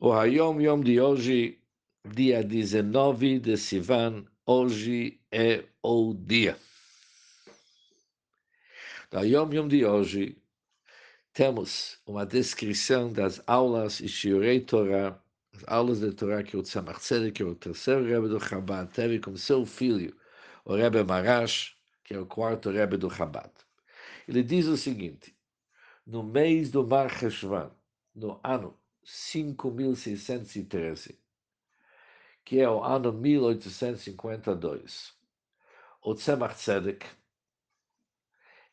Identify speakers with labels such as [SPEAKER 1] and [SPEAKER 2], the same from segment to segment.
[SPEAKER 1] O Hayom Yom de hoje, dia 19 de Sivan, hoje é o dia. No Hayom Yom de hoje, temos uma descrição das aulas e Shiurei Torah, as aulas de Torah que o Tzemach Tzedek, que o terceiro Rebbe do Chabad, teve com seu filho, o Rebbe Marash, que é o quarto Rebbe do Chabad. Ele diz o seguinte, no mês do Mar Heshvan, no ano 5.613, que é o ano 1852, o Tzemach Tzedek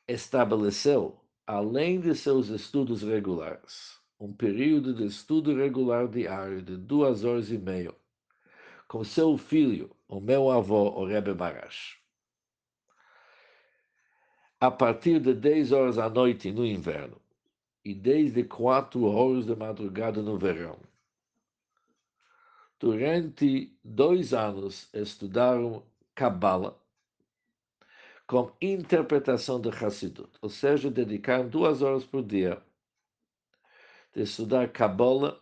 [SPEAKER 1] estabeleceu, além de seus estudos regulares, um período de estudo regular diário de duas horas e meia, com seu filho, o meu avô, o Rebbe Marash. A partir de 10 horas à noite no inverno, e desde quatro horas da madrugada no verão. Durante dois anos estudaram Kabbalah com interpretação de Hassidut, ou seja, dedicaram duas horas por dia de estudar Kabbalah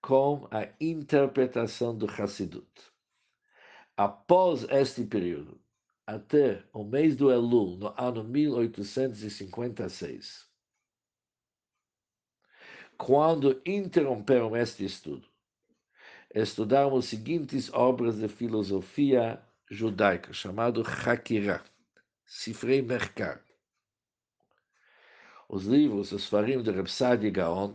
[SPEAKER 1] com a interpretação do Hassidut. Após este período, até o mês do Elul, no ano 1856, quando interromperam este estudo, estudaram as seguintes obras de filosofia judaica, chamado Hakirah, Sifrei Merkar. Os livros, os farim de Repsadi Gaon,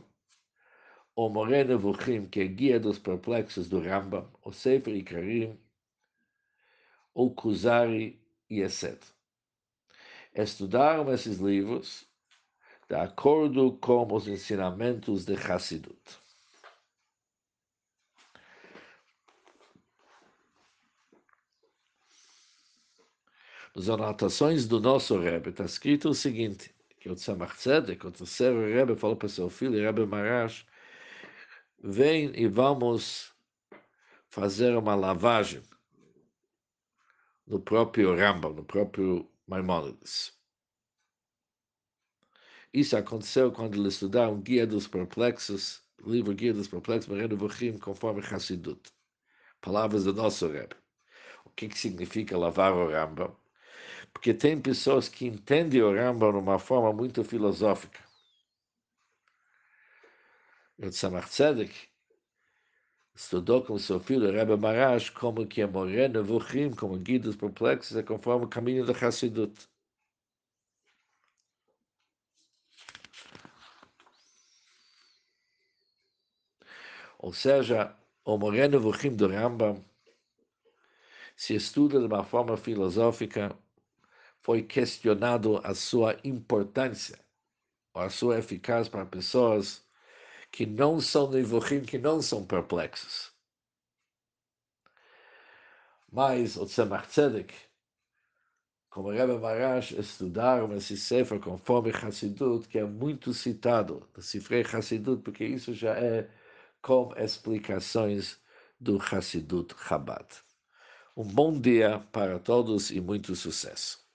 [SPEAKER 1] o Moré Nevuchim, que é guia dos perplexos do Rambam, o Sefer Ikarim, o Kuzari e etc. Estudaram esses livros de acordo com os ensinamentos de Hassidut. Nas anotações do nosso Rebbe está escrito o seguinte, que o Tzemach Tzedek, o terceiro Rebbe, falou para seu filho, Rebbe Marash, vem e vamos fazer uma lavagem no próprio Rambam, no próprio Maimonides. Isso aconteceu quando ele estudou um Guia dos Perplexos, o livro Guia dos Perplexos, Moreno Vuchim, conforme Hassidut. Palavras do nosso Rebbe. O que, que significa lavar o Rambam? Porque tem pessoas que entendem o Rambam de uma forma muito filosófica. O Tzemach Tzedek estudou com seu filho, Rebbe Marash, como que é Moreno Vuchim, como Guia dos Perplexos, é conforme o caminho do Hassidut. Ou seja, o Moreno Vuchim do Rambam se estuda de uma forma filosófica, foi questionado a sua importância, ou a sua eficácia para pessoas que não são Nevuchim, que não são perplexos. Mas o Tzemach Tzedek, como Rebbe Marash, estudaram esse Sefer conforme Hassidut, que é muito citado, do Sifrei Hassidut, porque isso já é com explicações do Hassidut Chabad. Um bom dia para todos e muito sucesso.